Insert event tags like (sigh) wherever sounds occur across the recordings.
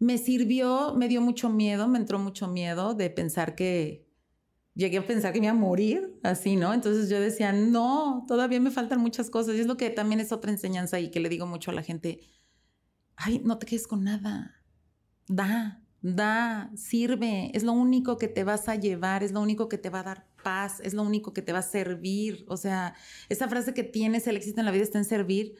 me sirvió, me dio mucho miedo, me entró mucho miedo de pensar que llegué a pensar que me iba a morir, así, ¿no? Entonces yo decía, no, todavía me faltan muchas cosas. Y es lo que también es otra enseñanza y que le digo mucho a la gente, ay, no te quedes con nada, da, da, sirve, es lo único que te vas a llevar, es lo único que te va a dar paz, es lo único que te va a servir. O sea, esa frase que tienes, el éxito en la vida está en servir,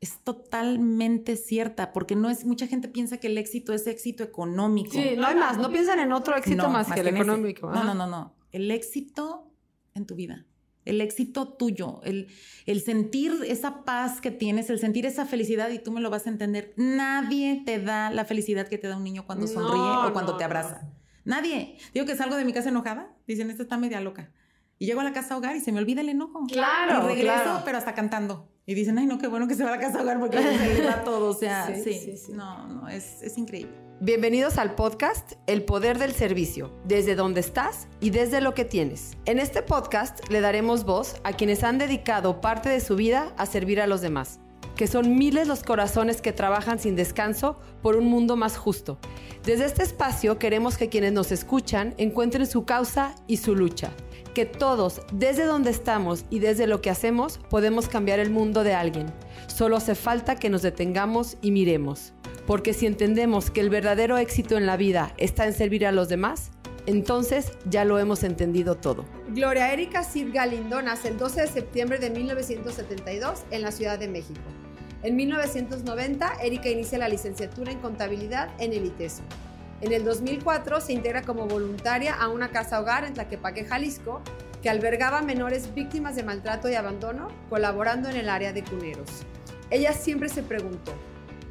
es totalmente cierta, porque no es, mucha gente piensa que el éxito es éxito económico. Sí, no hay más, no piensan en otro éxito más, que el económico. No, no, no, no. El éxito en tu vida el éxito tuyo, el, el, sentir esa paz que tienes, el sentir esa felicidad y tú me lo vas a entender. Nadie te da la felicidad que te da un niño cuando sonríe o cuando te abraza. Nadie. Digo que salgo de mi casa enojada, dicen, esta está media loca. Y llego a la casa a hogar y se me olvida el enojo. Claro. Y regreso, pero hasta cantando. Y dicen, ay, no, qué bueno que se va a la (laughs) casa a hogar porque se le va todo. O sea, sí, sí, sí, no, no, es, es increíble. Bienvenidos al podcast El Poder del Servicio, desde donde estás y desde lo que tienes. En este podcast le daremos voz a quienes han dedicado parte de su vida a servir a los demás, que son miles los corazones que trabajan sin descanso por un mundo más justo. Desde este espacio queremos que quienes nos escuchan encuentren su causa y su lucha, que todos, desde donde estamos y desde lo que hacemos, podemos cambiar el mundo de alguien. Solo hace falta que nos detengamos y miremos porque si entendemos que el verdadero éxito en la vida está en servir a los demás, entonces ya lo hemos entendido todo. Gloria Erika Cid Galindo nace el 12 de septiembre de 1972 en la Ciudad de México. En 1990, Erika inicia la licenciatura en contabilidad en el ITESO. En el 2004 se integra como voluntaria a una casa hogar en Tlaquepaque, Jalisco, que albergaba menores víctimas de maltrato y abandono, colaborando en el área de cuneros. Ella siempre se preguntó,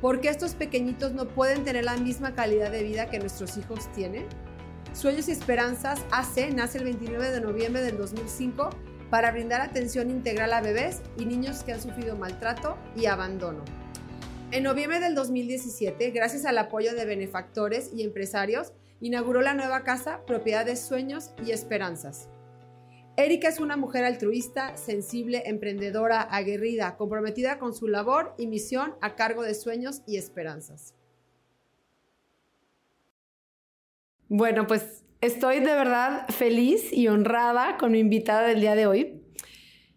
¿Por qué estos pequeñitos no pueden tener la misma calidad de vida que nuestros hijos tienen? Sueños y Esperanzas AC nace el 29 de noviembre del 2005 para brindar atención integral a bebés y niños que han sufrido maltrato y abandono. En noviembre del 2017, gracias al apoyo de benefactores y empresarios, inauguró la nueva casa Propiedad de Sueños y Esperanzas. Erika es una mujer altruista, sensible, emprendedora, aguerrida, comprometida con su labor y misión a cargo de sueños y esperanzas. Bueno, pues estoy de verdad feliz y honrada con mi invitada del día de hoy.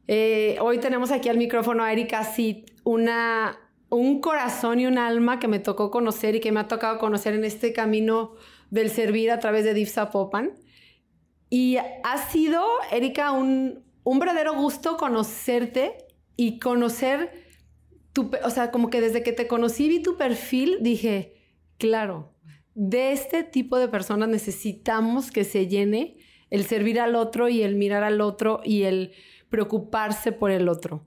Eh, hoy tenemos aquí al micrófono a Erika Cid, una, un corazón y un alma que me tocó conocer y que me ha tocado conocer en este camino del servir a través de Dipsa Popan. Y ha sido, Erika, un, verdadero gusto conocerte y conocer tu, o sea, como que desde que te conocí vi tu perfil, dije, claro, de este tipo de personas necesitamos que se llene el servir al otro y el mirar al otro y el preocuparse por el otro.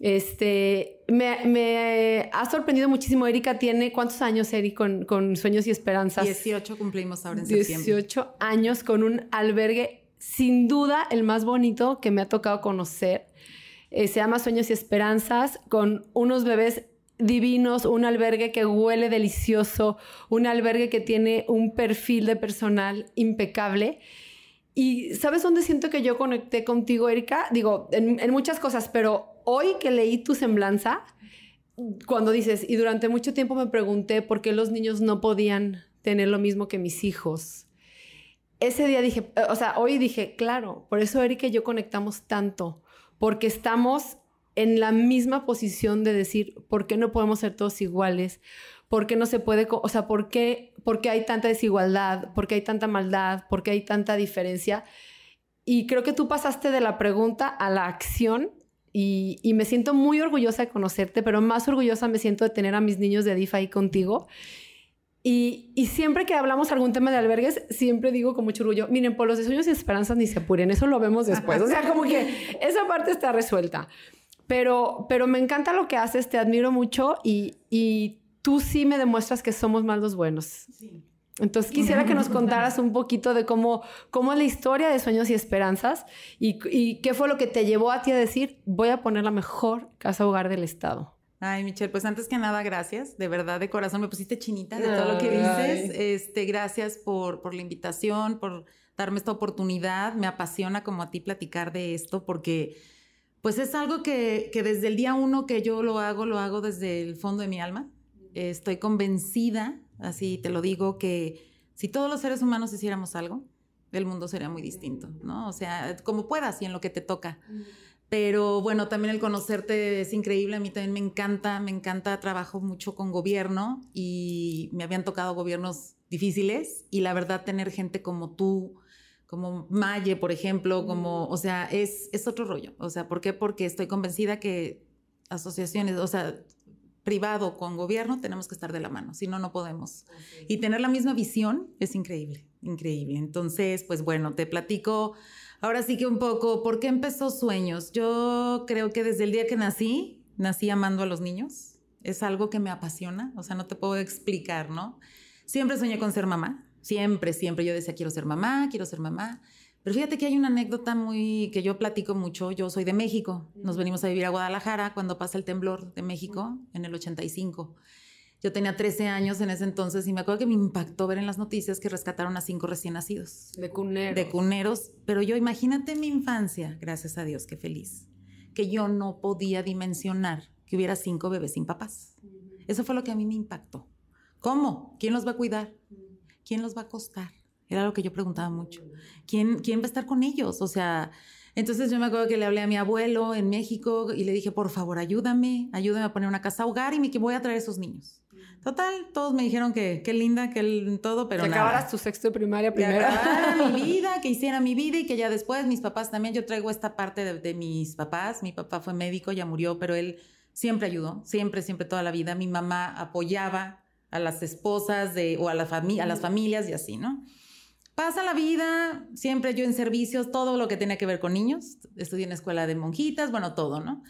Este, me, ha sorprendido muchísimo. Erika tiene, ¿cuántos años, Erika, con, con, Sueños y Esperanzas? 18 cumplimos ahora en septiembre. 18 años con un albergue, sin duda, el más bonito que me ha tocado conocer. Eh, se llama Sueños y Esperanzas, con unos bebés divinos, un albergue que huele delicioso, un albergue que tiene un perfil de personal impecable. Y ¿sabes dónde siento que yo conecté contigo, Erika? Digo, en, en muchas cosas, pero hoy que leí tu semblanza, cuando dices, y durante mucho tiempo me pregunté por qué los niños no podían tener lo mismo que mis hijos. Ese día dije, o sea, hoy dije, claro, por eso Erika y yo conectamos tanto, porque estamos en la misma posición de decir, ¿por qué no podemos ser todos iguales? ¿Por qué no se puede, o sea, por qué, por qué hay tanta desigualdad? ¿Por qué hay tanta maldad? ¿Por qué hay tanta diferencia? Y creo que tú pasaste de la pregunta a la acción y, me siento muy orgullosa de conocerte, pero más orgullosa me siento de tener a mis niños de DIF ahí contigo. Y, siempre que hablamos algún tema de albergues, siempre digo con mucho orgullo, miren, por los de sueños y esperanzas ni se apuren, eso lo vemos después. O sea, como que esa parte está resuelta. Pero, pero me encanta lo que haces, te admiro mucho y, y tú sí me demuestras que somos más los buenos. Sí. Entonces quisiera que nos contaras un poquito de cómo, cómo es la historia de Sueños y Esperanzas y, qué fue lo que te llevó a ti a decir, voy a poner la mejor casa hogar del Estado. Ay, Michelle, pues antes que nada, gracias. De verdad, de corazón, me pusiste chinita de todo lo que dices. Este, gracias por, por la invitación, por darme esta oportunidad. Me apasiona como a ti platicar de esto porque pues es algo que, que desde el día uno que yo lo hago, lo hago desde el fondo de mi alma. Estoy convencida así te lo digo, que si todos los seres humanos hiciéramos algo, el mundo sería muy distinto, ¿no? O sea, como puedas y en lo que te toca. Pero bueno, también el conocerte es increíble, a mí también me encanta, me encanta, trabajo mucho con gobierno y me habían tocado gobiernos difíciles y la verdad tener gente como tú, como Maye, por ejemplo, como, o sea, es, es otro rollo. O sea, ¿por qué? Porque estoy convencida que asociaciones, o sea, privado con gobierno, tenemos que estar de la mano, si no, no podemos. Y tener la misma visión es increíble, increíble. Entonces, pues bueno, te platico ahora sí que un poco, ¿por qué empezó Sueños? Yo creo que desde el día que nací, nací amando a los niños. Es algo que me apasiona, o sea, no te puedo explicar, ¿no? Siempre soñé con ser mamá, siempre, siempre. Yo decía, quiero ser mamá, quiero ser mamá. Pero fíjate que hay una anécdota muy que yo platico mucho. Yo soy de México. Nos venimos a vivir a Guadalajara cuando pasa el temblor de México en el 85. Yo tenía 13 años en ese entonces y me acuerdo que me impactó ver en las noticias que rescataron a cinco recién nacidos. De cuneros. De cuneros. Pero yo imagínate mi infancia, gracias a Dios, qué feliz, que yo no podía dimensionar que hubiera cinco bebés sin papás. Eso fue lo que a mí me impactó. ¿Cómo? ¿Quién los va a cuidar? ¿Quién los va a acostar? Era lo que yo preguntaba mucho. ¿Quién, quién va a estar con ellos? O sea, entonces yo me acuerdo que le hablé a mi abuelo en México y le dije, por favor, ayúdame, ayúdame a poner una casa hogar y me que voy a traer a esos niños. Total, todos me dijeron que qué linda, que todo, pero que acabaras tu sexto de primaria primero. Que mi (laughs) vida, que hiciera mi vida y que ya después mis papás también, yo traigo esta parte de, de mis papás. Mi papá fue médico, ya murió, pero él siempre ayudó, siempre, siempre toda la vida. Mi mamá apoyaba a las esposas de, o a, la a las familias y así, ¿no? Pasa la vida, siempre yo en servicios, todo lo que tiene que ver con niños. Estudié en escuela de monjitas, bueno, todo, ¿no?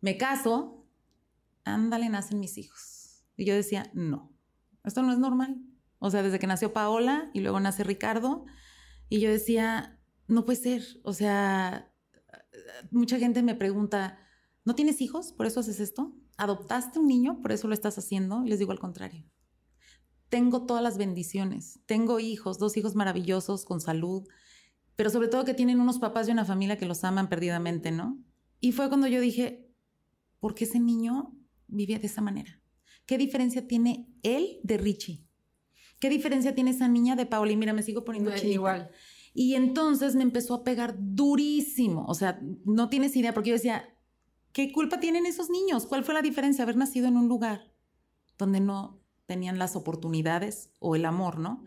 Me caso, ándale, nacen mis hijos. Y yo decía, no, esto no es normal. O sea, desde que nació Paola y luego nace Ricardo, y yo decía, no puede ser. O sea, mucha gente me pregunta, ¿no tienes hijos? ¿Por eso haces esto? ¿Adoptaste un niño? ¿Por eso lo estás haciendo? Les digo al contrario tengo todas las bendiciones. Tengo hijos, dos hijos maravillosos con salud, pero sobre todo que tienen unos papás y una familia que los aman perdidamente, ¿no? Y fue cuando yo dije, ¿por qué ese niño vivía de esa manera? ¿Qué diferencia tiene él de Richie? ¿Qué diferencia tiene esa niña de Paola? Y mira, me sigo poniendo Igual. Y entonces me empezó a pegar durísimo. O sea, no tienes idea, porque yo decía, ¿qué culpa tienen esos niños? ¿Cuál fue la diferencia? Haber nacido en un lugar donde no tenían las oportunidades o el amor, ¿no?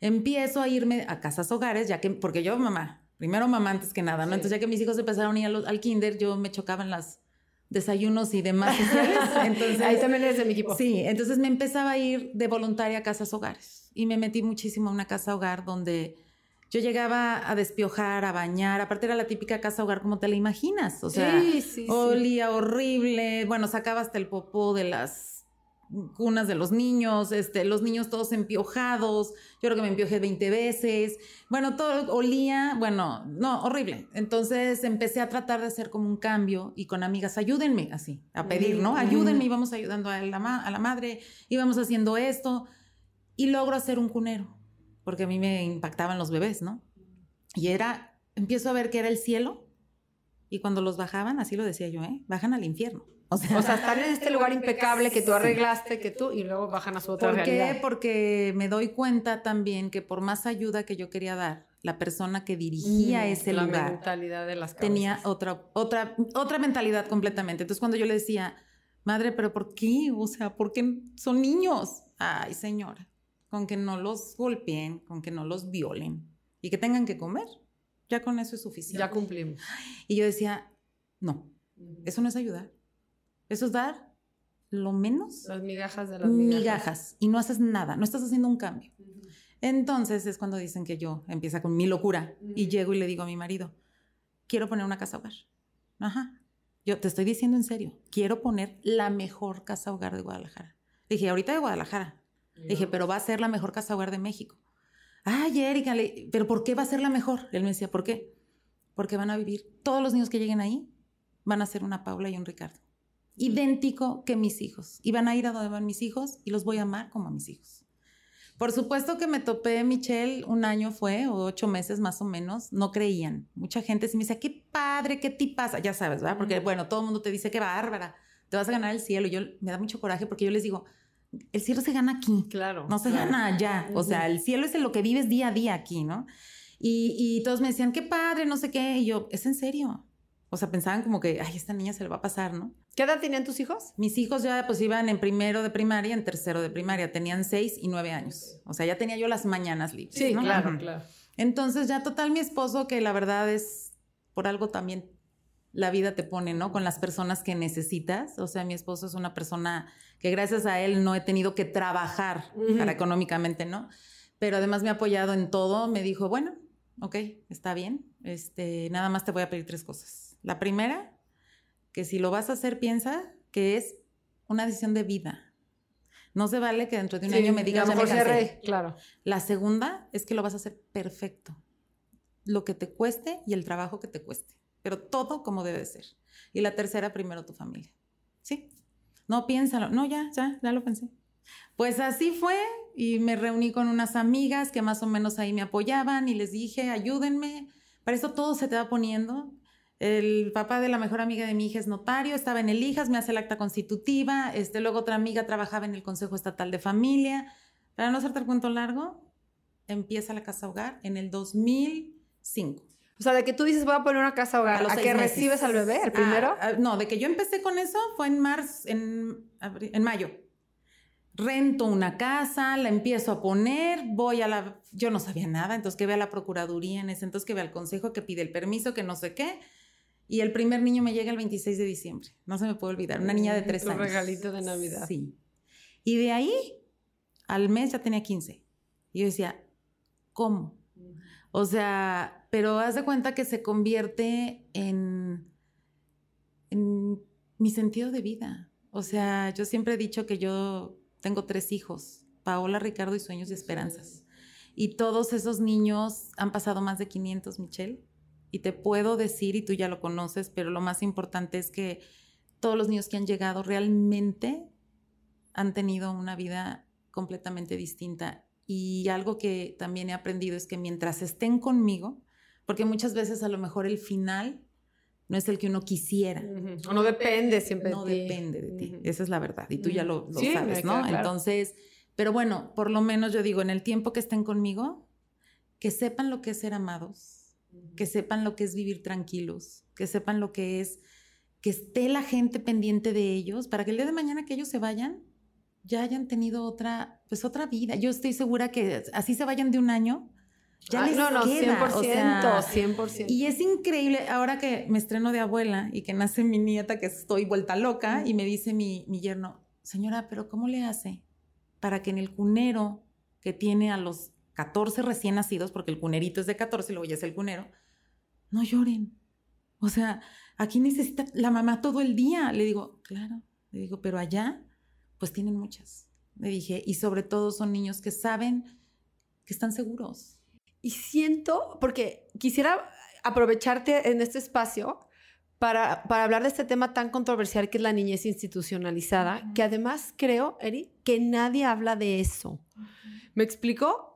Empiezo a irme a casas hogares, ya que, porque yo, mamá, primero mamá antes que nada, ¿no? Entonces, ya que mis hijos empezaron a ir al, kinder, yo me chocaba en las desayunos y demás (laughs) Entonces, Ahí también eres de mi equipo. Sí, entonces me empezaba a ir de voluntaria a casas hogares y me metí muchísimo a una casa hogar donde yo llegaba a despiojar, a bañar, aparte era la típica casa hogar como te la imaginas, o sea, olía horrible, bueno, sacaba hasta el popó de las cunas de los niños, este, los niños todos empiojados, yo creo que me empiojé 20 veces, bueno, todo olía, bueno, no, horrible. Entonces empecé a tratar de hacer como un cambio y con amigas, ayúdenme así, a pedir, ¿no? Ayúdenme, íbamos ayudando a la, a la madre, íbamos haciendo esto y logro hacer un cunero, porque a mí me impactaban los bebés, ¿no? Y era, empiezo a ver que era el cielo y cuando los bajaban, así lo decía yo, ¿eh? Bajan al infierno. O sea, están en este lugar impecable que tú arreglaste, que tú, y luego bajan a su otra ¿Por qué? Porque me doy cuenta también que por más ayuda que yo quería dar, la persona que dirigía mm, ese lugar mentalidad de las tenía otra, otra, otra mentalidad completamente. Entonces, cuando yo le decía, madre, pero ¿por qué? O sea, ¿por qué son niños? Ay, señora, con que no los golpeen, con que no los violen y que tengan que comer. Ya con eso es suficiente. Ya cumplimos. Y yo decía, no, eso no es ayudar. Eso es dar lo menos. Las migajas de las migajas. migajas. Y no haces nada, no estás haciendo un cambio. Entonces es cuando dicen que yo empieza con mi locura y llego y le digo a mi marido, quiero poner una casa hogar. Ajá. Yo te estoy diciendo en serio, quiero poner la mejor casa hogar de Guadalajara. dije, ahorita de Guadalajara. dije, pero va a ser la mejor casa hogar de México. Ay, Erika, pero ¿por qué va a ser la mejor? Él me decía, ¿por qué? Porque van a vivir, todos los niños que lleguen ahí van a ser una Paula y un Ricardo idéntico que mis hijos. Y van a ir a donde van mis hijos y los voy a amar como a mis hijos. Por supuesto que me topé Michelle, un año fue, o ocho meses más o menos, no creían. Mucha gente se me dice, qué padre, qué pasa ya sabes, ¿verdad? Porque, bueno, todo el mundo te dice, qué bárbara, te vas a ganar el cielo. Y yo me da mucho coraje porque yo les digo, el cielo se gana aquí. Claro. No se gana allá. O sea, el cielo es en lo que vives día a día aquí, ¿no? Y, y todos me decían, qué padre, no sé qué. Y yo, es en serio. O sea, pensaban como que, ay, esta niña se le va a pasar, ¿no? ¿Qué edad tenían tus hijos? Mis hijos ya pues iban en primero de primaria, en tercero de primaria. Tenían seis y nueve años. O sea, ya tenía yo las mañanas libres. Sí, ¿no? claro, Ajá. claro. Entonces ya total mi esposo, que la verdad es por algo también la vida te pone, ¿no? Con las personas que necesitas. O sea, mi esposo es una persona que gracias a él no he tenido que trabajar para económicamente, ¿no? Pero además me ha apoyado en todo. Me dijo, bueno, ok, está bien. Este, nada más te voy a pedir tres cosas. La primera, que si lo vas a hacer, piensa que es una decisión de vida. No se vale que dentro de un Sí, año me digas, ya me cansé". claro. La segunda es que lo vas a hacer perfecto. Lo que te cueste y el trabajo que te cueste. Pero todo como debe de ser. Y la tercera, primero tu familia. ¿Sí? No, piénsalo. No, ya, ya, ya lo pensé. Pues así fue y me reuní con unas amigas que más o menos ahí me apoyaban y les dije, ayúdenme. Para eso todo se te va poniendo. El papá de la mejor amiga de mi hija es notario, estaba en el IJAS, me hace el acta constitutiva. Este, luego otra amiga trabajaba en el Consejo Estatal de Familia. Para no hacerte el cuento largo, empieza la casa hogar en el 2005. O sea, de que tú dices, voy a poner una casa hogar, A los ¿a seis que meses. recibes al bebé, el Ah, primero? ah, no, de que yo empecé con eso fue en marzo, en, mayo. Rento una casa, la empiezo a poner, voy a la... Yo no sabía nada, entonces que ve a la Procuraduría en ese entonces, que ve al Consejo, que pide el permiso, que no sé qué. Y el primer niño me llega el 26 de diciembre. No se me puede olvidar. Una niña de tres Tu años. regalito de Navidad. Sí. Y de ahí, al mes ya tenía 15. Y yo decía, ¿cómo? O sea, pero haz de cuenta que se convierte en, en mi sentido de vida. O sea, yo siempre he dicho que yo tengo tres hijos, Paola, Ricardo y Sueños y Esperanzas. Y todos esos niños han pasado más de 500, Michelle. Y te puedo decir, y tú ya lo conoces, pero lo más importante es que todos los niños que han llegado realmente han tenido una vida completamente distinta. Y algo que también he aprendido es que mientras estén conmigo, porque muchas veces a lo mejor el final no es el que uno quisiera. Ujú. O no depende siempre No de ti. depende de ti. Ujú. Esa es la verdad. Y tú ya lo, lo Sí, sabes, ¿no? claro. Entonces, pero bueno, por lo menos yo digo, en el tiempo que estén conmigo, que sepan lo que es ser amados, que sepan lo que es vivir tranquilos, que sepan lo que es que esté la gente pendiente de ellos para que el día de mañana que ellos se vayan ya hayan tenido otra pues otra vida. Yo estoy segura que así se vayan de un año ya Ah, les no, no, queda, 100%, o sea, 100%. y es increíble, ahora que me estreno de abuela y que nace mi nieta, que estoy vuelta loca, y me dice mi, mi yerno, señora, pero ¿cómo le hace para que en el cunero que tiene a los 14 recién nacidos, porque el cunerito es de 14 y luego ya es el cunero, no lloren? O sea, aquí necesita la mamá todo el día. Le digo, claro, le digo, pero allá, pues tienen muchas. Le dije, y sobre todo son niños que saben que están seguros. Y siento, porque quisiera aprovecharte en este espacio para, para hablar de este tema tan controversial que es la niñez institucionalizada, Ujú. que además creo, Eri, que nadie habla de eso. ¿Me explico?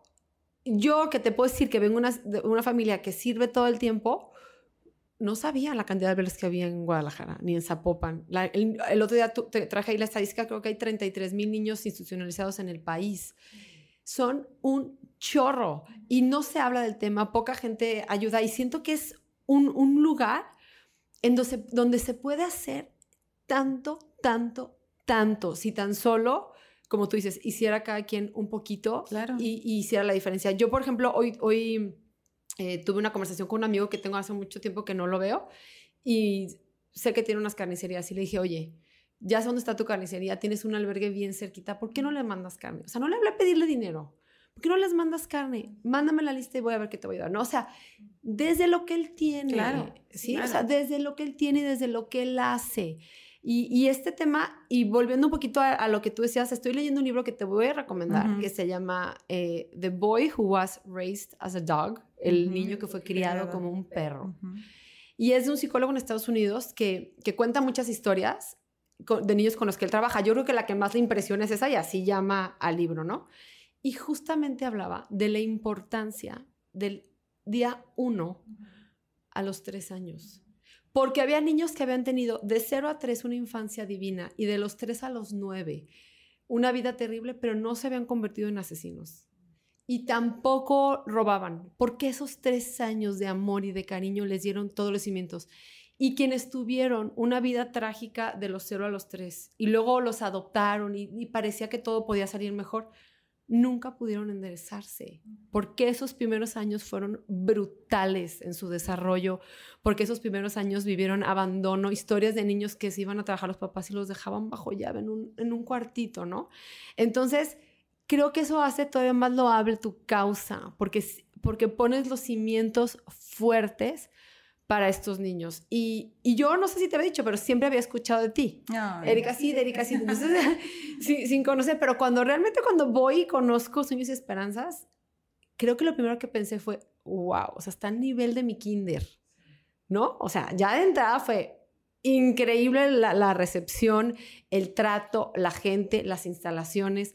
Yo que te puedo decir que vengo una, de una familia que sirve todo el tiempo, no sabía la cantidad de bebés que había en Guadalajara, ni en Zapopan. El, otro día traje ahí la estadística, creo que hay 33 mil niños institucionalizados en el país. Son un chorro y no se habla del tema, poca gente ayuda y siento que es un, un lugar en donde, donde se puede hacer tanto, tanto, tanto, si tan solo, como tú dices, hiciera cada quien un poquito Claro. y, y hiciera la diferencia. Yo, por ejemplo, hoy, hoy eh, tuve una conversación con un amigo que tengo hace mucho tiempo que no lo veo y sé que tiene unas carnicerías y le dije, oye, ya sé dónde está tu carnicería, tienes un albergue bien cerquita, ¿por qué no le mandas carne? O sea, no le hablé a pedirle dinero. ¿Por qué no les mandas carne? Mándame la lista y voy a ver qué te voy a dar. No, o sea, desde lo que él tiene. Claro, Sí, claro. o sea, desde lo que él tiene y desde lo que él hace. Y, y este tema, y volviendo un poquito a, a lo que tú decías, estoy leyendo un libro que te voy a recomendar, que se llama eh, The Boy Who Was Raised as a Dog, el niño que fue criado como un perro. Y es de un psicólogo en Estados Unidos que, que cuenta muchas historias de niños con los que él trabaja. Yo creo que la que más le impresiona es esa y así llama al libro, ¿no? Y justamente hablaba de la importancia del día uno a los tres años. Porque había niños que habían tenido de 0 a 3 una infancia divina y de los 3 a los 9 una vida terrible, pero no se habían convertido en asesinos. Y tampoco robaban, porque esos tres años de amor y de cariño les dieron todos los cimientos. Y quienes tuvieron una vida trágica de los cero a los tres y luego los adoptaron y parecía que todo podía salir mejor, nunca pudieron enderezarse, porque esos primeros años fueron brutales en su desarrollo, porque esos primeros años vivieron abandono, historias de niños que se iban a trabajar los papás y los dejaban bajo llave en un, en un cuartito, ¿no? Entonces, creo que eso hace todavía más loable tu causa, porque, porque pones los cimientos fuertes para estos niños. Y, y, yo no sé si te había dicho, pero siempre había escuchado de ti. Erika sí, Erika sí. Entonces, (laughs) sin, sin, conocer, pero cuando realmente cuando voy y conozco Sueños y Esperanzas, creo que lo primero que pensé fue, wow, o sea, está al nivel de mi kinder, ¿no? O sea, ya de entrada fue increíble la, la recepción, el trato, la gente, las instalaciones.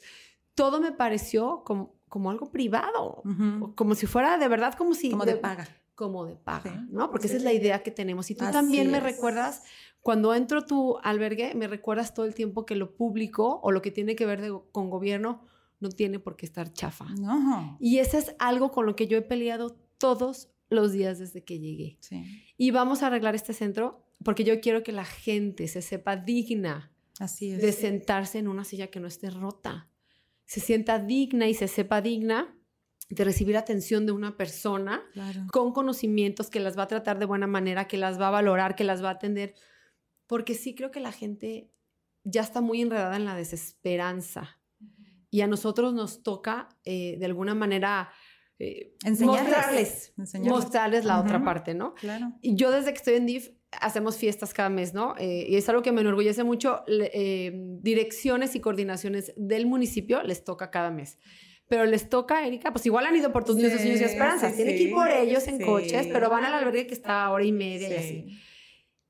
Todo me pareció como, como algo privado, uh -huh. como si fuera de verdad, como si... Como de, de paga como de paga, sí, ¿no? Porque sí. esa es la idea que tenemos. Y tú Así también me es. recuerdas, cuando entro tu albergue, me recuerdas todo el tiempo que lo público o lo que tiene que ver de, con gobierno no tiene por qué estar chafa. No. Y eso es algo con lo que yo he peleado todos los días desde que llegué. Sí. Y vamos a arreglar este centro porque yo quiero que la gente se sepa digna Así es. de sentarse en una silla que no esté rota. Se sienta digna y se sepa digna de recibir atención de una persona claro. con conocimientos que las va a tratar de buena manera, que las va a valorar, que las va a atender, porque sí creo que la gente ya está muy enredada en la desesperanza y a nosotros nos toca eh, de alguna manera eh, enseñarles, mostrarles, enseñarles. mostrarles la uh -huh. otra parte, ¿no? Claro. Y yo desde que estoy en DIF hacemos fiestas cada mes, ¿no? Eh, y es algo que me enorgullece mucho. Direcciones y coordinaciones del municipio les toca cada mes pero les toca, Erika, pues igual han ido por tus sí, niños, sueños y esperanzas. Sí, Tienen que ir por ellos en sí. coches, pero van al albergue que está a hora y media y así.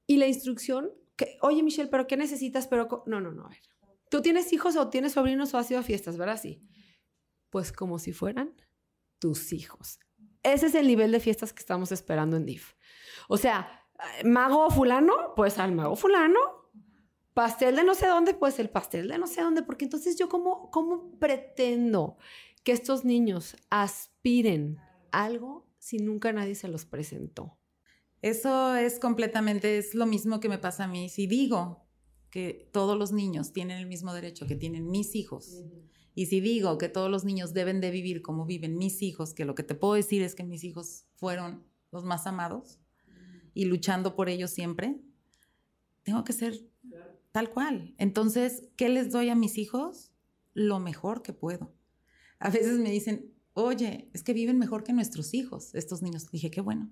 Y la instrucción, que, oye Michelle, ¿pero qué necesitas? Pero no, no, no, a ver. ¿Tú tienes hijos o tienes sobrinos o has ido a fiestas, verdad? Sí. Pues como si fueran tus hijos. Ese es el nivel de fiestas que estamos esperando en DIF. O sea, mago fulano, pues al mago fulano, pastel de no sé dónde, pues el pastel de no sé dónde, porque entonces yo cómo, cómo pretendo que estos niños aspiren algo si nunca nadie se los presentó. Eso es completamente, es lo mismo que me pasa a mí. Si digo que todos los niños tienen el mismo derecho que tienen mis hijos, y si digo que todos los niños deben de vivir como viven mis hijos, que lo que te puedo decir es que mis hijos fueron los más amados y luchando por ellos siempre, tengo que ser tal cual. Entonces, ¿qué les doy a mis hijos? Lo mejor que puedo a veces me dicen, oye, es que viven mejor que nuestros hijos, estos niños. Dije, qué bueno.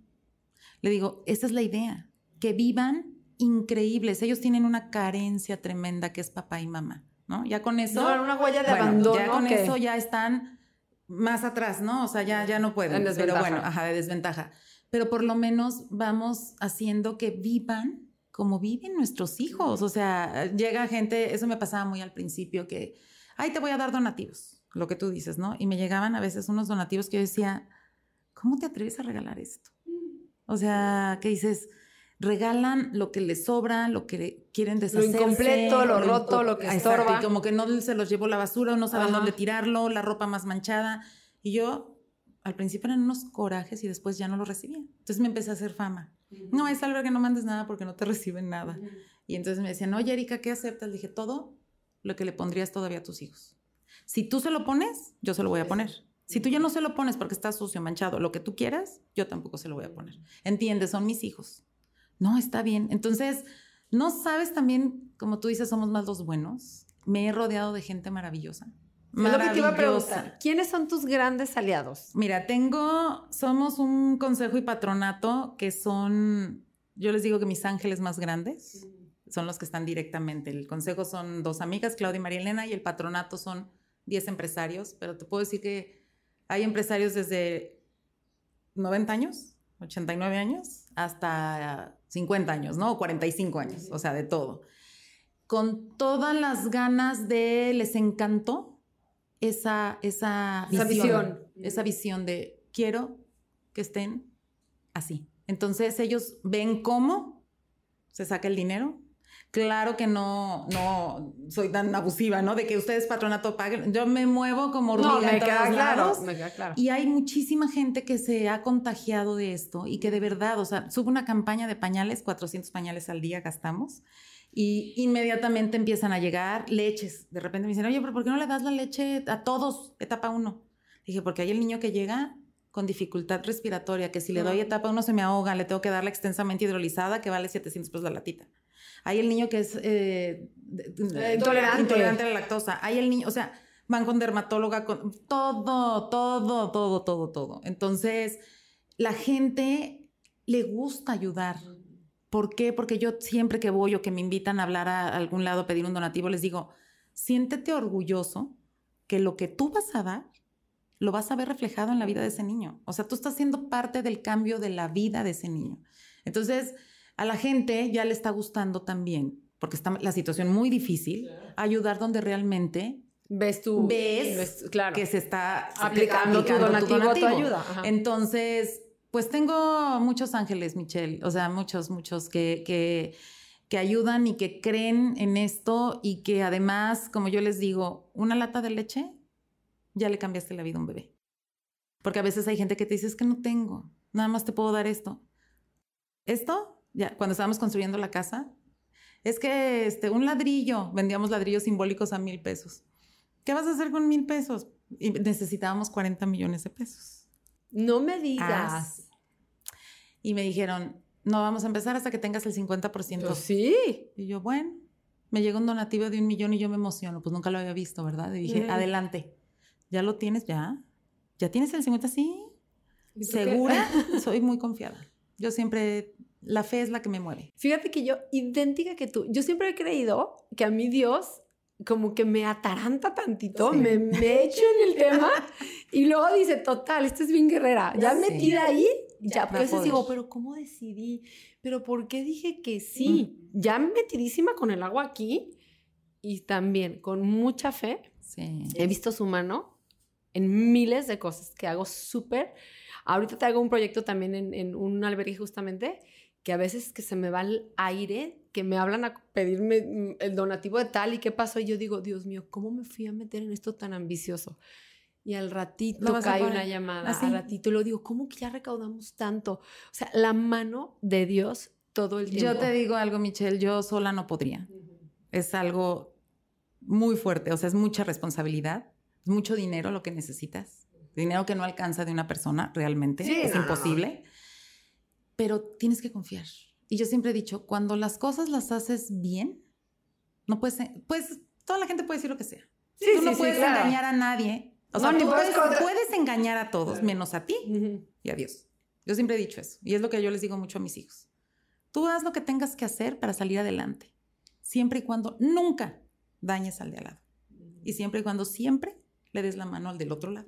Le digo, esa es la idea, que vivan increíbles. Ellos tienen una carencia tremenda que es papá y mamá, ¿no? Ya con eso... No, una huella de bueno, abandono. Ya con eso ya están más atrás, ¿no? O sea, ya, ya no pueden. Pero bueno, ajá, de desventaja. Pero por lo menos vamos haciendo que vivan como viven nuestros hijos. O sea, llega gente, eso me pasaba muy al principio, que, ay, te voy a dar donativos lo que tú dices, ¿no? Y me llegaban a veces unos donativos que yo decía, ¿cómo te atreves a regalar esto? O sea, que dices, regalan lo que les sobra, lo que quieren deshacerse. Lo incompleto, lo, lo roto, lo que estorba. Exacto, y como que no se los llevó la basura, o no saben Ajá. dónde tirarlo, la ropa más manchada. Y yo, al principio eran unos corajes y después ya no lo recibía. Entonces me empecé a hacer fama. Uh -huh. No, es algo que no mandes nada porque no te (laughs) reciben nada. Uh -huh. Y entonces me decían, oye, Erika, ¿qué aceptas? Le dije, todo lo que le pondrías todavía a tus hijos. Si tú se lo pones, yo se lo voy a poner. Si tú ya no se lo pones porque está sucio, manchado, lo que tú quieras, yo tampoco se lo voy a poner. ¿Entiendes? Son mis hijos. No, está bien. Entonces, ¿no sabes también, como tú dices, somos más los buenos? Me he rodeado de gente maravillosa. Es lo que te iba a preguntar. ¿Quiénes son tus grandes aliados? Mira, tengo, somos un consejo y patronato que son, yo les digo que mis ángeles más grandes son los que están directamente. El consejo son dos amigas, Claudia y María Elena, y el patronato son 10 empresarios, pero te puedo decir que hay empresarios desde 90 años, 89 años, hasta 50 años, ¿no? O 45 años, o sea, de todo. Con todas las ganas de, les encantó esa, esa, esa visión, esa visión de quiero que estén así. Entonces ellos ven cómo se saca el dinero, Claro que no, no soy tan abusiva, ¿no? De que ustedes patronato paguen. Yo me muevo como hormiga No, me en todos queda claro, lados. me queda claro. Y hay muchísima gente que se ha contagiado de esto y que de verdad, o sea, sube una campaña de pañales, 400 pañales al día gastamos, y inmediatamente empiezan a llegar leches. De repente me dicen, oye, pero ¿por qué no le das la leche a todos, etapa 1? Dije, porque hay el niño que llega con dificultad respiratoria, que si le doy etapa 1 se me ahoga, le tengo que darla extensamente hidrolizada, que vale 700 pesos la latita. Hay el niño que es eh, Eh, intolerante. intolerante a la lactosa. Hay el niño, o sea, van con dermatóloga, con todo, todo, todo, todo, todo. Entonces, la gente le gusta ayudar. ¿Por qué? Porque yo siempre que voy o que me invitan a hablar a algún lado, a pedir un donativo, les digo, siéntete orgulloso que lo que tú vas a dar lo vas a ver reflejado en la vida de ese niño. O sea, tú estás siendo parte del cambio de la vida de ese niño. Entonces, a la gente ya le está gustando también, porque está la situación muy difícil, ayudar donde realmente Ves tú. ves claro. que se está aplicando, tu donativo, tu ayuda. Ajá. Entonces, pues tengo muchos ángeles, Michelle, o sea, muchos, muchos que, que, que ayudan y que creen en esto y que además, como yo les digo, una lata de leche, ya le cambiaste la vida a un bebé. Porque a veces hay gente que te dice, es que no tengo, nada más te puedo dar esto. Esto, ya, cuando estábamos construyendo la casa, es que este, un ladrillo, vendíamos ladrillos simbólicos a mil pesos. ¿Qué vas a hacer con mil pesos? Y necesitábamos 40 millones de pesos. No me digas. Así. Y me dijeron, no vamos a empezar hasta que tengas el 50%. Pues sí. Y yo, bueno, me llega un donativo de un millón y yo me emociono. Pues nunca lo había visto, ¿verdad? Y dije, Ujú. adelante. ¿Ya lo tienes? ¿Ya? ¿Ya tienes el 50? Sí. ¿Segura? (laughs) Soy muy confiada. Yo siempre, la fe es la que me mueve. Fíjate que yo, idéntica que tú, yo siempre he creído que a mí Dios como que me ataranta tantito, Sí. me, me (laughs) echo en el tema y luego dice, total, esta es bien guerrera. Ya metida ahí, ya, Va porque a a veces poder. digo, pero ¿cómo decidí? ¿Pero por qué dije que sí? Ya metidísima con el agua aquí y también con mucha fe Sí. he visto su mano en miles de cosas que hago súper. Ahorita te hago un proyecto también en, en un albergue justamente, que a veces que se me va el aire, que me hablan a pedirme mm, el donativo de tal y qué pasó, y yo digo, Dios mío, ¿cómo me fui a meter en esto tan ambicioso? Y al ratito cae una llamada, así. al ratito, y lo digo, ¿cómo que ya recaudamos tanto? O sea, la mano de Dios todo el tiempo. Yo te digo algo, Michelle, yo sola no podría. Es algo muy fuerte, o sea, es mucha responsabilidad, es mucho dinero lo que necesitas, dinero que no alcanza de una persona realmente, Sí, es no, no, no. imposible, pero tienes que confiar. Y yo siempre he dicho, cuando las cosas las haces bien, no puedes, pues toda la gente puede decir lo que sea. Sí, tú no sí, puedes claro. engañar a nadie. O sea, tú puedes puedes, contra- puedes engañar a todos, menos a ti y a Dios. Yo siempre he dicho eso. Y es lo que yo les digo mucho a mis hijos. Tú haz lo que tengas que hacer para salir adelante. Siempre y cuando nunca dañes al de al lado. Y siempre y cuando siempre le des la mano al del otro lado.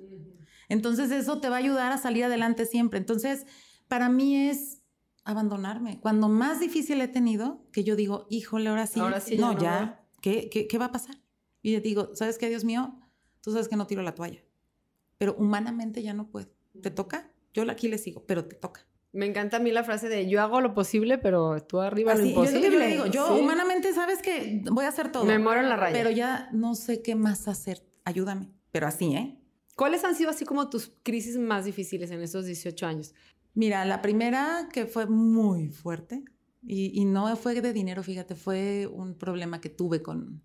Entonces eso te va a ayudar a salir adelante siempre. Entonces, para mí es abandonarme. Cuando más difícil he tenido, que yo digo, híjole, ahora sí, Ahora sí, ya no, ya, ¿qué, qué, qué va a pasar? Y yo digo, ¿sabes qué, Dios mío? Tú sabes que no tiro la toalla, pero humanamente ya no puedo. ¿Te toca? Yo aquí le sigo, pero te toca. Me encanta a mí la frase de yo hago lo posible, pero tú arriba lo Así, yo, imposible. yo digo, yo Sí. humanamente sabes que voy a hacer todo. Me muero en la raya. Pero ya no sé qué más hacer. Ayúdame. Pero así, ¿eh? ¿Cuáles han sido así como tus crisis más difíciles en estos 18 años? Mira, la primera que fue muy fuerte y, y no fue de dinero, fíjate, fue un problema que tuve con,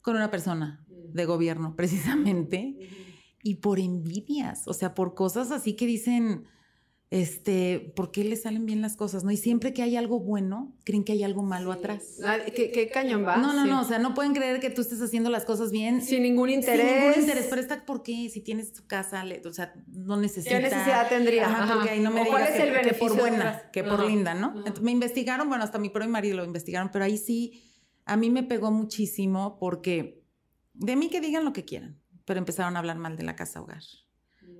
con una persona de gobierno, (laughs) precisamente, y por envidias, o sea, por cosas así que dicen, este, ¿por qué le salen bien las cosas? ¿No? Y siempre que hay algo bueno, creen que hay algo malo atrás. Ah, ¿Qué, qué cañón va? No, no, Sí. no, o sea, no pueden creer que tú estés haciendo las cosas bien. Sin ningún interés. Sin ningún interés, pero está, ¿por qué? Si tienes tu casa, le- o sea, no necesita. ¿Qué necesidad tendría? Ajá, Ajá. porque ahí no me ¿O cuál digas es el que, que por beneficio buena, que por Ajá. linda, ¿no? Entonces, me investigaron, bueno, hasta mi pro y marido lo investigaron, pero ahí sí, a mí me pegó muchísimo porque de mí que digan lo que quieran, pero empezaron a hablar mal de la casa hogar.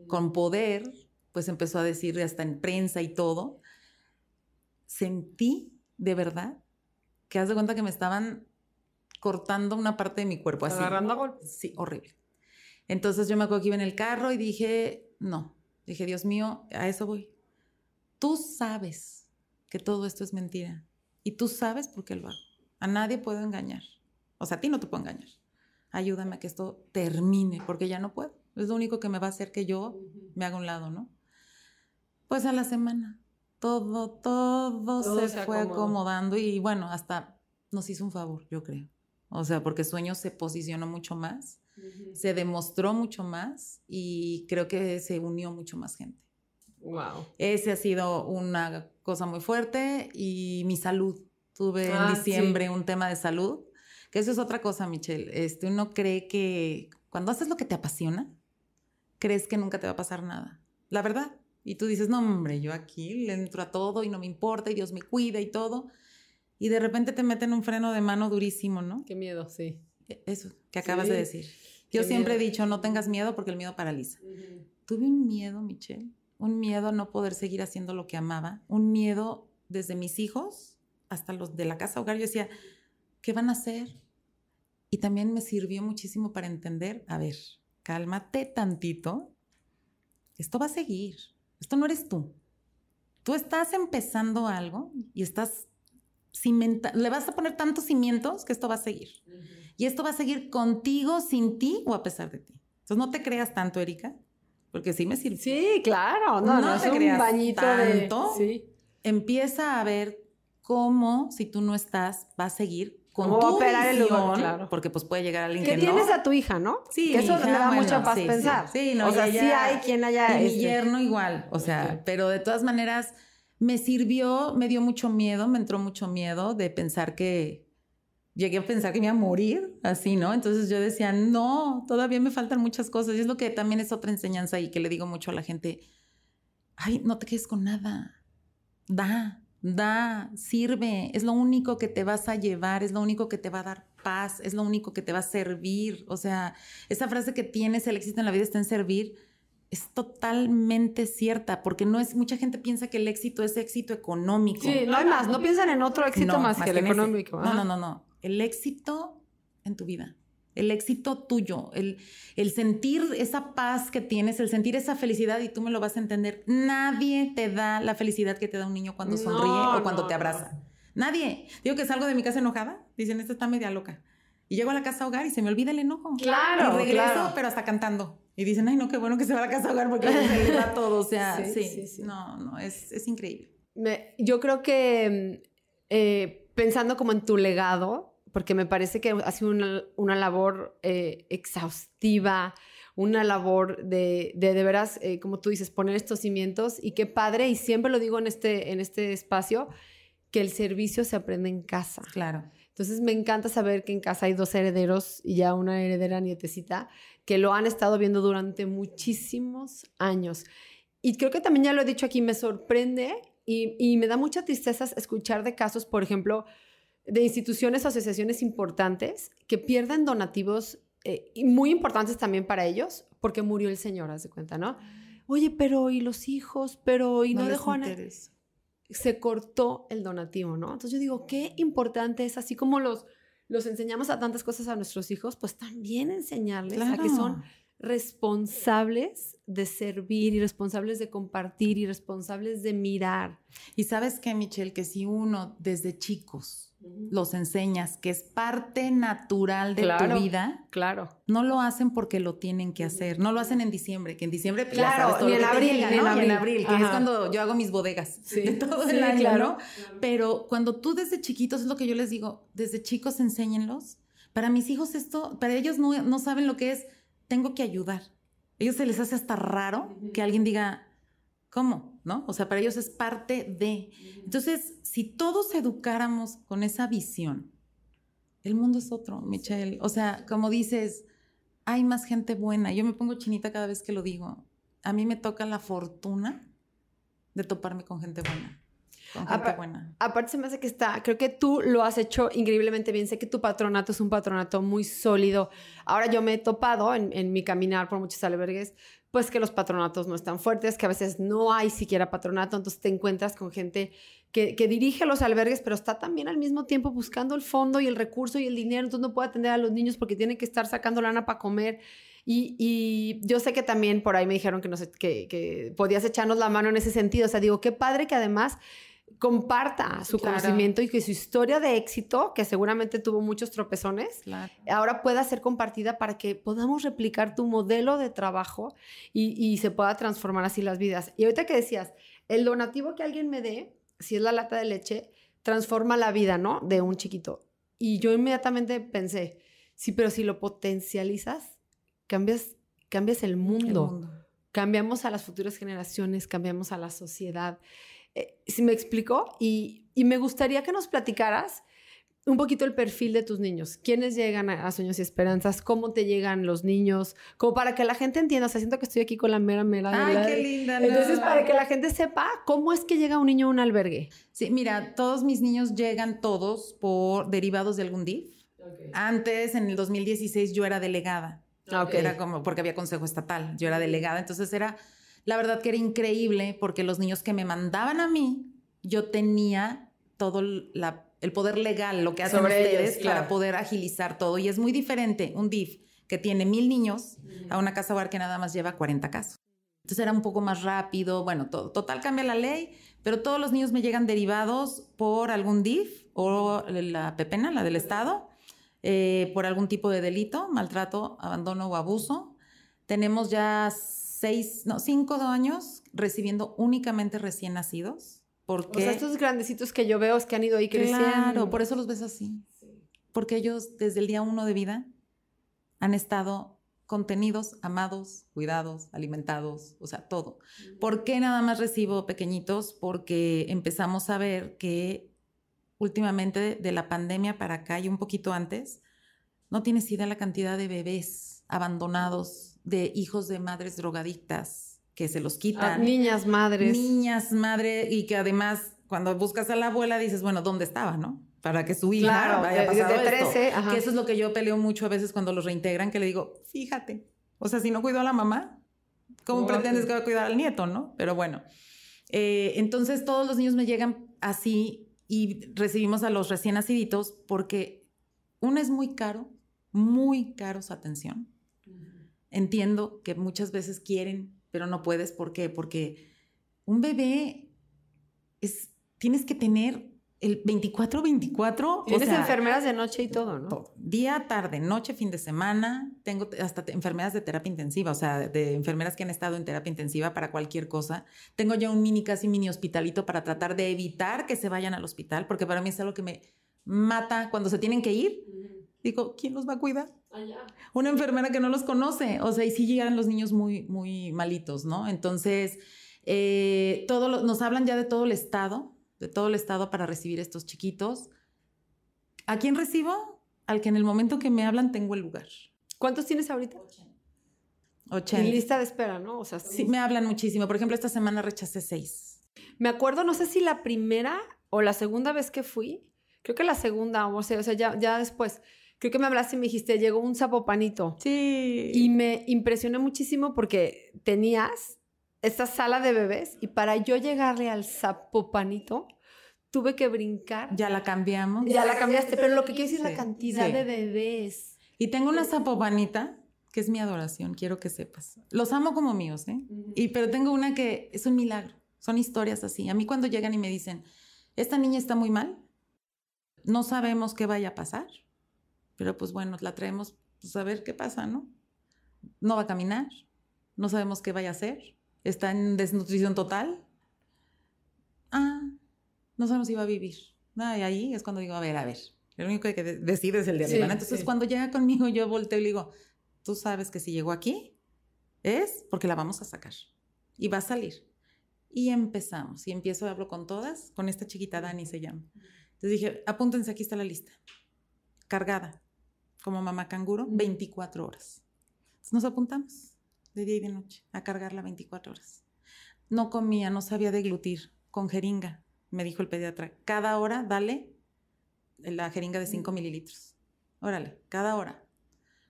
Con poder, pues empezó a decir hasta en prensa y todo. Sentí de verdad que haz de cuenta que me estaban cortando una parte de mi cuerpo así. Agarrando golpes. Sí, horrible. Entonces yo me acuerdo que iba en el carro y dije, no, dije, Dios mío, a eso voy. Tú sabes que todo esto es mentira y tú sabes por qué lo hago. A nadie puedo engañar. O sea, a ti no te puedo engañar. Ayúdame a que esto termine, porque ya no puedo. Es lo único que me va a hacer que yo me haga un lado, ¿no? Pues a la semana. Todo, todo, se, fue acomodando y bueno, hasta nos hizo un favor, yo creo. O sea, porque Sueño se posicionó mucho más, se demostró mucho más y creo que se unió mucho más gente. Wow. Ese ha sido una cosa muy fuerte y mi salud. Tuve en ah, diciembre un tema de salud, que eso es otra cosa, Michelle. Este, uno cree que cuando haces lo que te apasiona, crees que nunca te va a pasar nada. La verdad. Y tú dices, no, hombre, yo aquí le entro a todo y no me importa y Dios me cuida y todo. Y de repente te meten un freno de mano durísimo, ¿no? Qué miedo, sí. E, eso que acabas de decir. Yo siempre he dicho, no tengas miedo porque el miedo paraliza. Tuve un miedo, Michelle, un miedo a no poder seguir haciendo lo que amaba, un miedo desde mis hijos hasta los de la casa hogar. Yo decía, ¿qué van a hacer? Y también me sirvió muchísimo para entender, a ver, cálmate tantito, esto va a seguir, esto no eres tú. Tú estás empezando algo y estás cimentando, le vas a poner tantos cimientos que esto va a seguir. Y esto va a seguir contigo, sin ti o a pesar de ti. Entonces no te creas tanto, Erika, porque sí me sirve. Sí, claro, no, no, te creas un bañito tanto. Sí. Empieza a ver cómo, si tú no estás, va a seguir con tu operar el lugar, claro. porque pues puede llegar alguien que, que tienes a tu hija, ¿no? Sí, que eso me da mucha paz pensar. Sí, no, o sea, sí hay quien haya... Y mi este yerno igual, o sea, pero de todas maneras me sirvió, me dio mucho miedo, me entró mucho miedo de pensar que... Llegué a pensar que me iba a morir, así, ¿no? Entonces yo decía, no, todavía me faltan muchas cosas. Y es lo que también es otra enseñanza y que le digo mucho a la gente, ay, no te quedes con nada, da, da, sirve, es lo único que te vas a llevar, es lo único que te va a dar paz, es lo único que te va a servir. O sea, esa frase que tienes, el éxito en la vida está en servir, es totalmente cierta, porque no es, mucha gente piensa que el éxito es éxito económico. Sí, no hay más, no piensan en otro éxito más, que el económico. No, no, no, no, el éxito en tu vida el éxito tuyo, el, el sentir esa paz que tienes, el sentir esa felicidad y tú me lo vas a entender. Nadie te da la felicidad que te da un niño cuando sonríe o cuando te abraza. Nadie. Digo que salgo de mi casa enojada, dicen, esta está media loca. Y llego a la casa hogar y se me olvida el enojo. Claro. Y regreso, pero hasta cantando. Y dicen, ay, no, qué bueno que se va a la casa hogar porque se le va todo. O sea, (laughs) sí, sí, sí, No, no, es, es increíble. yo creo que eh, pensando como en tu legado, porque me parece que ha sido una, labor eh, exhaustiva, una labor de de, de veras, eh, como tú dices, poner estos cimientos y qué padre, y siempre lo digo en este, en este espacio, que el servicio se aprende en casa. Claro. Entonces me encanta saber que en casa hay dos herederos y ya una heredera nietecita que lo han estado viendo durante muchísimos años. Y creo que también ya lo he dicho aquí, me sorprende y, y me da mucha tristeza escuchar de casos, por ejemplo, de instituciones o asociaciones importantes que pierden donativos eh, muy importantes también para ellos porque murió el señor, haz de cuenta, ¿no? Oye, pero ¿y los hijos? Pero ¿y no, dejó a Se cortó el donativo, ¿no? Entonces yo digo, qué importante es, así como los, los enseñamos a tantas cosas a nuestros hijos, pues también enseñarles a que son responsables de servir y responsables de compartir y responsables de mirar. Y sabes qué, Michelle, que si uno desde chicos los enseñas que es parte natural de tu vida, claro. no lo hacen porque lo tienen que hacer, no lo hacen en diciembre, que en diciembre pues, claro, ni en abril, ni en abril, que es cuando yo hago mis bodegas (laughs) de todo el año, claro. Pero cuando tú desde chiquitos, es lo que yo les digo, desde chicos enséñenlos. Para mis hijos esto, para ellos no, no saben lo que es, tengo que ayudar. A ellos se les hace hasta raro que alguien diga, ¿cómo? ¿No? O sea, para ellos es parte de. Entonces, si todos educáramos con esa visión, el mundo es otro, Michelle. O sea, como dices, hay más gente buena. Yo me pongo chinita cada vez que lo digo. A mí me toca la fortuna de toparme con gente buena. Aparte se me hace que está, creo que tú lo has hecho increíblemente bien. Sé que tu patronato es un patronato muy sólido. Ahora yo me he topado en, mi caminar por muchos albergues, pues que los patronatos no están fuertes, que a veces no hay siquiera patronato, entonces te encuentras con gente que, dirige los albergues, pero está también al mismo tiempo buscando el fondo y el recurso y el dinero, entonces no puede atender a los niños porque tiene que estar sacando lana para comer. Y, yo sé que también por ahí me dijeron que, no sé, que, que podías echarnos la mano en ese sentido. O sea, digo, qué padre que además comparta su conocimiento y que su historia de éxito, que seguramente tuvo muchos tropezones, ahora pueda ser compartida para que podamos replicar tu modelo de trabajo y, y, se pueda transformar así las vidas. Y ahorita que decías, el donativo que alguien me dé, si es la lata de leche, transforma la vida, ¿no? De un chiquito. Y yo inmediatamente pensé, sí, pero si lo potencializas, cambias, cambias el mundo. Cambiamos a las futuras generaciones, cambiamos a la sociedad. Eh, ¿Si me explico? Y, y, me gustaría que nos platicaras un poquito el perfil de tus niños. ¿Quiénes llegan a, Sueños y Esperanzas? ¿Cómo te llegan los niños? Como para que la gente entienda. O sea, siento que estoy aquí con la mera, mera. Ay, qué linda. Entonces, para que la gente sepa cómo es que llega un niño a un albergue. Sí, mira, todos mis niños llegan todos por derivados de algún DIF. Antes, en el 2016, yo era delegada. Okay. Era como, porque había consejo estatal. Yo era delegada. Entonces, era, la verdad que era increíble porque los niños que me mandaban a mí, yo tenía todo la el poder legal, lo que hacen ustedes para poder agilizar todo. Y es muy diferente un DIF que tiene mil niños a una casa hogar que nada más lleva 40 casos. Entonces era un poco más rápido, bueno, todo, total cambia la ley, pero todos los niños me llegan derivados por algún DIF o la PEPENA, la del Estado, eh, por algún tipo de delito, maltrato, abandono o abuso. Tenemos ya seis, no, cinco años recibiendo únicamente recién nacidos porque, o sea, estos grandecitos que yo veo es que han ido ahí creciendo. Claro, por eso los ves así. Porque ellos desde el día uno de vida han estado contenidos, amados, cuidados, alimentados, o sea, todo. ¿Por qué nada más recibo pequeñitos? Porque empezamos a ver que últimamente de la pandemia para acá y un poquito antes, no tienes idea la cantidad de bebés abandonados, de hijos de madres drogadictas, que se los quitan. Ah, niñas madres. Niñas madre y que además cuando buscas a la abuela dices, bueno, ¿dónde estaba, no? Para que su hija vaya a pasar de 13, Que eso es lo que yo peleo mucho a veces cuando los reintegran, que le digo, fíjate, o sea, si no cuidó a la mamá, ¿cómo pretendes que va a cuidar al nieto, no? Pero bueno, eh, entonces todos los niños me llegan así y recibimos a los recién naciditos porque uno es muy caro, muy caro su atención. Entiendo que muchas veces quieren pero no puedes. ¿Por qué? Porque un bebé es, tienes que tener el 24-24. Tienes enfermeras de noche y todo, ¿no? Día, tarde, noche, fin de semana. Tengo hasta enfermeras de terapia intensiva, o sea, de enfermeras que han estado en terapia intensiva para cualquier cosa. Tengo ya un mini, casi mini hospitalito para tratar de evitar que se vayan al hospital, porque para mí es algo que me mata cuando se tienen que ir. Digo, ¿quién los va a cuidar? Una enfermera que no los conoce, o sea, y sí llegan los niños muy, muy malitos, ¿no? Entonces, eh, todo nos hablan ya de todo el estado, de todo el estado para recibir estos chiquitos. ¿A quién recibo? Al que en el momento que me hablan tengo el lugar. ¿Cuántos tienes ahorita? 80. En lista de espera, ¿no? O sea, sí, me hablan muchísimo. Por ejemplo, esta semana rechacé seis. Me acuerdo, no sé si la primera o la segunda vez que fui, creo que la segunda, o sea, o sea ya, ya después, creo que me hablaste y me dijiste, llegó un zapopanito. Sí. Y me impresioné muchísimo porque tenías esta sala de bebés y para yo llegarle al zapopanito, tuve que brincar. Ya la cambiamos. Ya la cambiaste, pero lo que quiero decir es la cantidad de bebés. Y tengo una zapopanita que es mi adoración, quiero que sepas. Los amo como míos, ¿eh? y, pero tengo una que es un milagro. Son historias así. A mí cuando llegan y me dicen, esta niña está muy mal, no sabemos qué vaya a pasar, pero pues bueno, la traemos pues a ver qué pasa, ¿no? No va a caminar, no sabemos qué vaya a hacer, está en desnutrición total. Ah, no sabemos si va a vivir. Ah, y ahí es cuando digo, a ver, a ver, el único que decide es el de arriba. Entonces, cuando llega conmigo, yo volteo y le digo, tú sabes que si llegó aquí es porque la vamos a sacar y va a salir. Y empezamos. Y empiezo, hablo con todas, con esta chiquita Dani se llama. Entonces dije, apúntense, aquí está la lista. Cargada como mamá canguro 24 horas. nos apuntamos de día y de noche a cargarla 24 horas. No comía, no sabía deglutir con jeringa, me dijo el pediatra. Cada hora dale la jeringa de 5 mililitros. Órale, cada hora.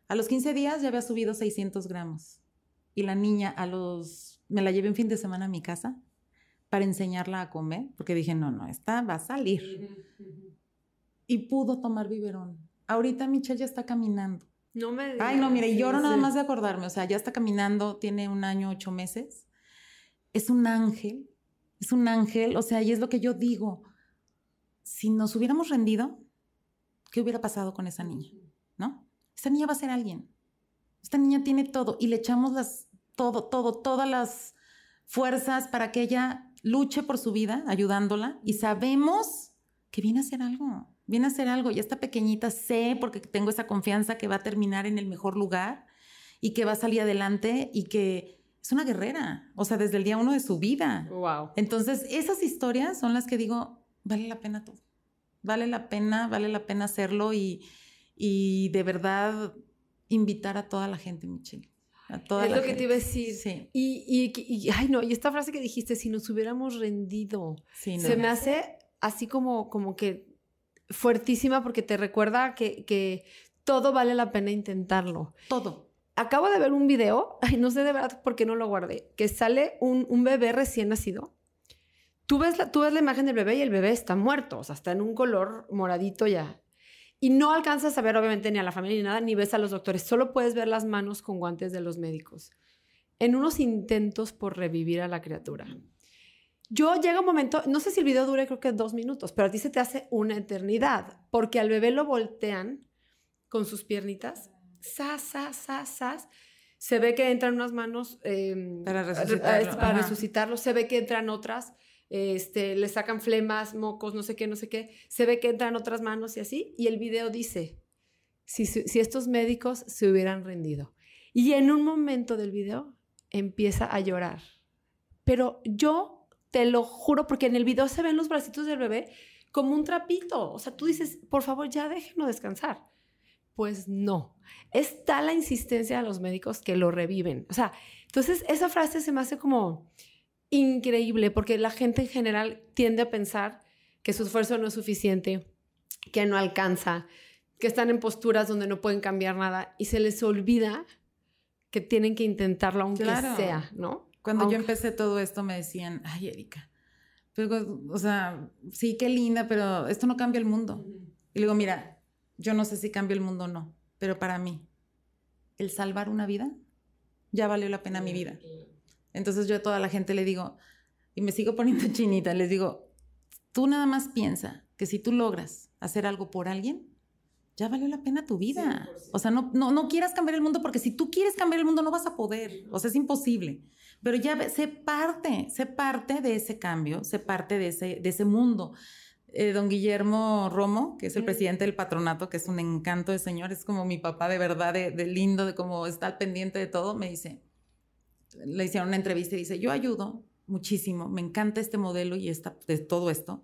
A los 15 días ya había subido 600 gramos. Y la niña a los... Me la llevé un fin de semana a mi casa para enseñarla a comer, porque dije, no, no, esta va a salir. Y pudo tomar biberón ahorita Michelle ya está caminando. No me digas. Ay, no, mire, lloro nada más de acordarme. O sea, ya está caminando, tiene un año, ocho meses. Es un ángel. es un ángel, o sea, y es lo que yo digo. Si nos hubiéramos rendido, ¿qué hubiera pasado con esa niña? ¿No? Esta niña va a ser alguien. Esta niña tiene todo y le echamos las, todo, todo, todas las fuerzas para que ella luche por su vida, ayudándola, y sabemos que viene a hacer algo, viene a hacer algo. Y esta pequeñita sé, porque tengo esa confianza, que va a terminar en el mejor lugar y que va a salir adelante y que es una guerrera, o sea, desde el día uno de su vida. Wow. Entonces, esas historias son las que digo, vale la pena todo. Vale la pena, vale la pena hacerlo y, y de verdad invitar a toda la gente, Michelle. A toda es la lo que gente. te iba a decir. Sí. Y, y, y- ay, no, y esta frase que dijiste, si nos hubiéramos rendido, Sí, no. se me hace así como, como que fuertísima porque te recuerda que, que todo vale la pena intentarlo. todo. Acabo de ver un video, ay, no sé de verdad por qué no lo guardé, que sale un, un bebé recién nacido. Tú ves, la, tú ves la imagen del bebé y el bebé está muerto, o sea, está en un color moradito ya. Y no alcanzas a ver, obviamente, ni a la familia ni nada, ni ves a los doctores. Solo puedes ver las manos con guantes de los médicos. En unos intentos por revivir a la criatura. Yo llega un momento, no sé si el video dure creo que dos minutos, pero a ti se te hace una eternidad, porque al bebé lo voltean con sus piernitas, sas, sas, sas, sas. Se ve que entran unas manos eh, Para resucitarlo, para resucitarlo. Se ve que entran otras, este, le sacan flemas, mocos, no sé qué, no sé qué. Se ve que entran otras manos y así. Y el video dice, si si estos médicos se hubieran rendido. Y en un momento del video empieza a llorar. Pero yo te lo juro, porque en el video se ven los bracitos del bebé como un trapito. O sea, tú dices, por favor, ya déjenlo descansar. Pues no. Es tal la insistencia de los médicos que lo reviven. O sea, entonces esa frase se me hace como increíble, porque la gente en general tiende a pensar que su esfuerzo no es suficiente, que no alcanza, que están en posturas donde no pueden cambiar nada y se les olvida que tienen que intentarlo aunque Claro. sea, ¿no? Cuando Aunque- yo empecé todo esto me decían, ay, Erika, pero, o sea, sí, qué linda, pero esto no cambia el mundo. Y digo, mira, yo no sé si cambia el mundo o no, pero para mí, el salvar una vida ya valió la pena mi vida. Entonces yo a toda la gente le digo, y me sigo poniendo (laughs) chinita, les digo, tú nada más piensa que si tú logras hacer algo por alguien, ya valió la pena tu vida. O sea, no, no, no quieras cambiar el mundo porque si tú quieres cambiar el mundo no vas a poder. O sea, es imposible. Pero ya sé parte, sé parte de ese cambio, sé parte de ese, de ese mundo. Eh, don Guillermo Romo, que es el presidente del patronato, que es un encanto de señor, es como mi papá de verdad, de, de lindo, de cómo está al pendiente de todo, me dice, le hicieron una entrevista y dice, yo ayudo muchísimo, me encanta este modelo y esta, de todo esto,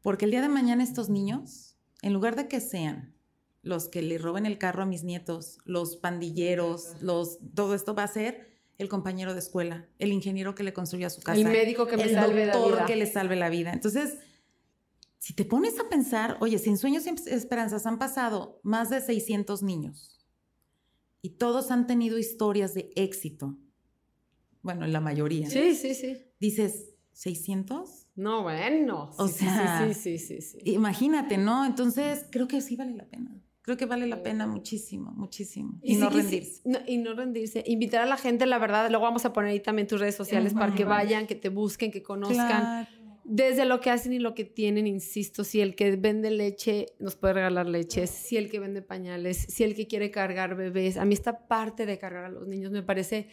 porque el día de mañana estos niños, en lugar de que sean los que le roben el carro a mis nietos, los pandilleros, los, todo esto va a ser el compañero de escuela, el ingeniero que le construya su casa, El médico que me el salve la doctor vida. que le salve la vida. Entonces, si te pones a pensar, oye, sin sueños y esperanzas han pasado más de 600 niños y todos han tenido historias de éxito. Bueno, en la mayoría. Sí, sí, sí. Dices, ¿600? No, bueno. O Sí, sí, sea, sí, sí, sí, sí. Imagínate, ¿no? Entonces, creo que sí vale la pena. Creo que vale la pena muchísimo, muchísimo. Y, no rendirse. no- y no rendirse. Invitar a la gente, la verdad, luego vamos a poner ahí también tus redes sociales para que vayan, que te busquen, que conozcan. Claro. Desde lo que hacen y lo que tienen, insisto, si el que vende leche nos puede regalar leches, si el que vende pañales, si el que quiere cargar bebés. A mí esta parte de cargar a los niños me parece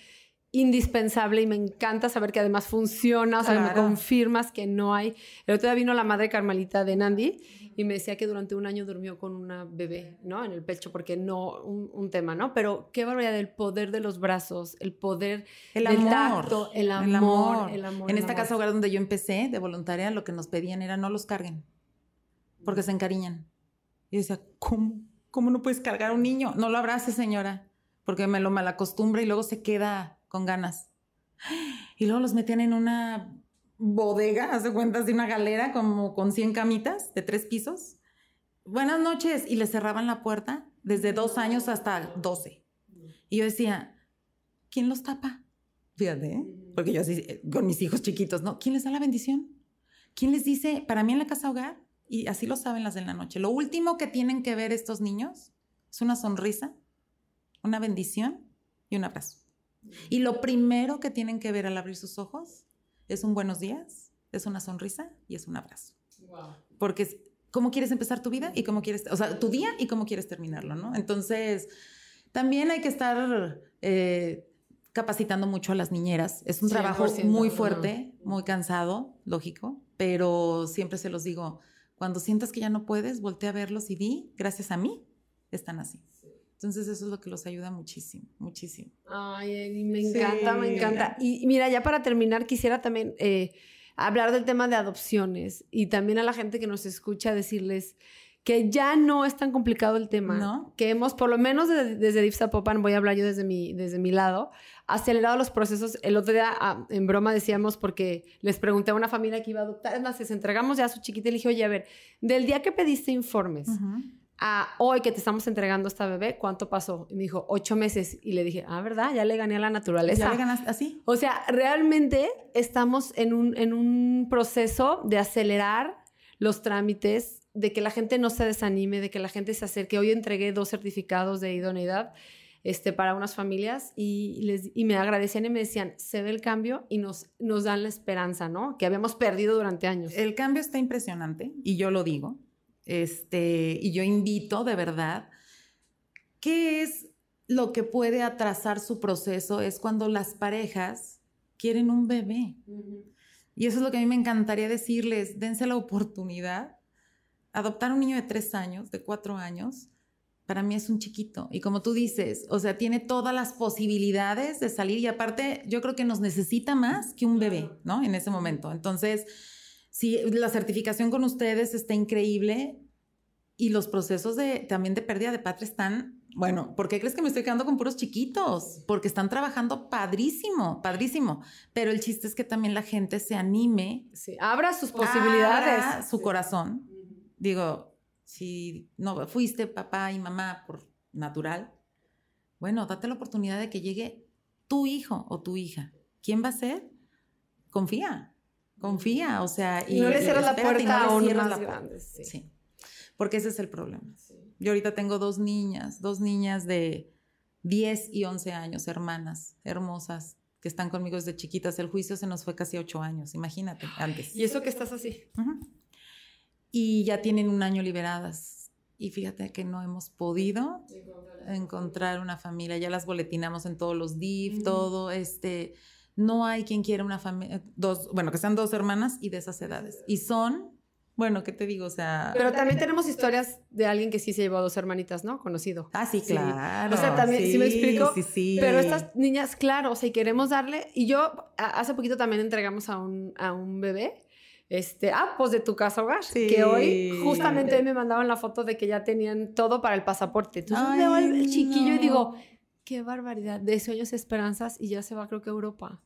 indispensable y me encanta saber que además funciona, o sea, me confirmas que no hay. El otro día vino la madre Carmelita de Nandi y me decía que durante un año durmió con una bebé, ¿no? En el pecho, porque no, un, un tema, ¿no? Pero qué barbaridad del poder de los brazos, el poder El del amor. tacto, el amor, El amor. el amor, En esta amor. casa hogar donde yo empecé de voluntaria, lo que nos pedían era no los carguen, porque se encariñan. Y yo decía, ¿cómo? ¿Cómo no puedes cargar a un niño? No lo abrace, señora, porque me lo malacostumbra y luego se queda con ganas. Y luego los metían en una bodega, hace cuentas de una galera como con 100 camitas de tres pisos. Buenas noches. Y le cerraban la puerta desde dos años hasta 12. Y yo decía, ¿quién los tapa? Fíjate, ¿eh? porque yo así, eh, con mis hijos chiquitos, ¿no? ¿Quién les da la bendición? ¿Quién les dice, para mí en la casa hogar, y así lo saben las de la noche, lo último que tienen que ver estos niños es una sonrisa, una bendición y un abrazo. Y lo primero que tienen que ver al abrir sus ojos es un buenos días es una sonrisa y es un abrazo. Porque es cómo quieres empezar tu vida y cómo quieres, o sea, tu día y cómo quieres terminarlo, ¿no? Entonces, también hay que estar eh, capacitando mucho a las niñeras. Es un trabajo muy fuerte, muy cansado, lógico, pero siempre se los digo, cuando sientas que ya no puedes, voltea a verlos y di, gracias a mí, están así. Entonces eso es lo que los ayuda muchísimo, muchísimo. Ay, me encanta, me encanta. Y, mira, ya para terminar, quisiera también eh, hablar del tema de adopciones y también a la gente que nos escucha decirles que ya no es tan complicado el tema, ¿No? que hemos, por lo menos desde, desde Popan, voy a hablar yo desde mi, desde mi lado, acelerado los procesos. El otro día, ah, en broma, decíamos, porque les pregunté a una familia que iba a adoptar, es más, les entregamos ya a su chiquita y le dije, oye, a ver, del día que pediste informes, a hoy que te estamos entregando esta bebé, ¿cuánto pasó? Y me dijo, ocho meses. Y le dije, ah, ¿verdad? Ya le gané a la naturaleza. ¿Ya le ganaste así? O sea, realmente estamos en un, en un proceso de acelerar los trámites, de que la gente no se desanime, de que la gente se acerque. Hoy entregué dos certificados de idoneidad este, para unas familias y, les, y me agradecían y me decían, se ve el cambio y nos, nos dan la esperanza, ¿no? Que habíamos perdido durante años. El cambio está impresionante y yo lo digo. Este, y yo invito de verdad, ¿qué es lo que puede atrasar su proceso? Es cuando las parejas quieren un bebé. Y eso es lo que a mí me encantaría decirles, dense la oportunidad. Adoptar un niño de tres años, de cuatro años, para mí es un chiquito. Y como tú dices, o sea, tiene todas las posibilidades de salir y aparte yo creo que nos necesita más que un bebé, ¿no? En ese momento. Entonces, Sí, la certificación con ustedes está increíble y los procesos de también de pérdida de patria están, bueno, ¿por qué crees que me estoy quedando con puros chiquitos? Porque están trabajando padrísimo, padrísimo. Pero el chiste es que también la gente se anime. Sí, abra sus posibilidades. su corazón. Digo, si no fuiste papá y mamá por natural, bueno, date la oportunidad de que llegue tu hijo o tu hija. ¿Quién va a ser? Confía confía, o sea, y, no le cierras la puerta a uno más grande. Sí. porque ese es el problema. Yo ahorita tengo dos niñas, dos niñas de 10 y 11 años, hermanas, hermosas, que están conmigo desde chiquitas. El juicio se nos fue casi 8 años, imagínate, antes. Y eso que estás así. Y ya tienen un año liberadas. Y fíjate que no hemos podido encontrar una familia. Ya las boletinamos en todos los DIF, todo, este no hay quien quiera una familia, dos, bueno, que sean dos hermanas y de esas edades. Y son, bueno, ¿qué te digo? O sea... Pero también tenemos historias de alguien que sí se llevó a dos hermanitas, ¿no? Conocido. Ah, sí, claro. O sea, también, sí, me explico? Sí, sí. Pero estas niñas, claro, o sea, y queremos darle... Y yo hace poquito también entregamos a un, a un bebé. Este, ah, pues de tu casa hogar, sí. que hoy justamente me mandaban la foto de que ya tenían todo para el pasaporte. Entonces veo al chiquillo y digo, qué barbaridad, de sueños, esperanzas y ya se va creo que a Europa.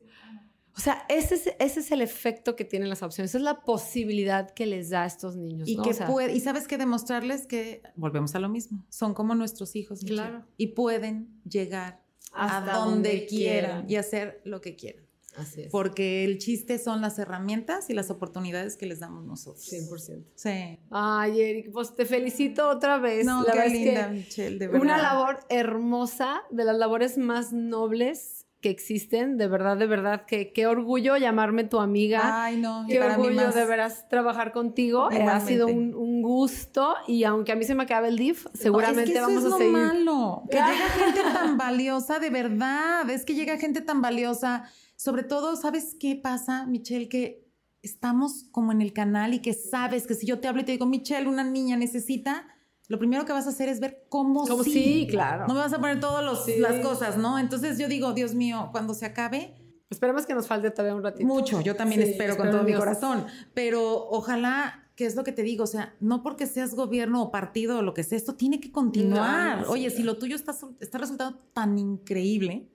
O sea, ese es, ese es el efecto que tienen las opciones, esa es la posibilidad que les da a estos niños. Y, que puede, y sabes que demostrarles que, volvemos a lo mismo, son como nuestros hijos. Claro. y pueden llegar a donde, quieran y hacer lo que quieran. Así es. Porque el chiste son las herramientas y las oportunidades que les damos nosotros. 100%. Sí. Ay, Eric, pues te felicito otra vez. No, qué linda, Michelle, de verdad. Una labor hermosa, de las labores más nobles que existen, de verdad, de verdad, que qué orgullo llamarme tu amiga. Ay, no, qué orgullo de veras trabajar contigo. Ha sido un, un, gusto y aunque a mí se me acaba el DIF, seguramente vamos a seguir. Malo, que (laughs) llega gente tan valiosa, de verdad, es que llega gente tan valiosa sobre todo, ¿sabes qué pasa, Michelle? Que estamos como en el canal y que sabes que si yo te hablo y te digo, Michelle, una niña necesita, lo primero que vas a hacer es ver cómo, ¿Cómo sí. claro. No me vas a poner todas las cosas, ¿no? Entonces yo digo, Dios mío, cuando se acabe... Esperemos que nos falte todavía un ratito. Mucho, yo también espero con todo mi corazón, pero ojalá que es lo que te digo, o sea, no porque seas gobierno o partido o lo que sea, esto tiene que continuar. Oye, si lo tuyo está, está resultando tan increíble,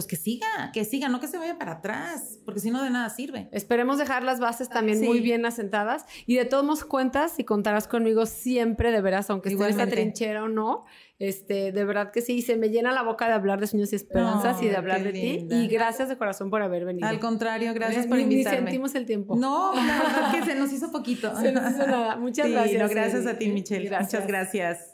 pues que siga, que siga, no que se vaya para atrás, porque si no de nada sirve. Esperemos dejar las bases también muy bien asentadas y de todos modos cuentas y contarás conmigo siempre, de veras, aunque esté en esta trinchera o no, este, de verdad que sí, se me llena la boca de hablar de sueños y esperanzas y de hablar de ti y gracias de corazón por haber venido. Al contrario, gracias por invitarme. Ni sentimos el tiempo. No, la verdad que (laughs) se nos hizo poquito. se nos hizo nada. Muchas gracias. gracias a ti, Michelle. Muchas gracias.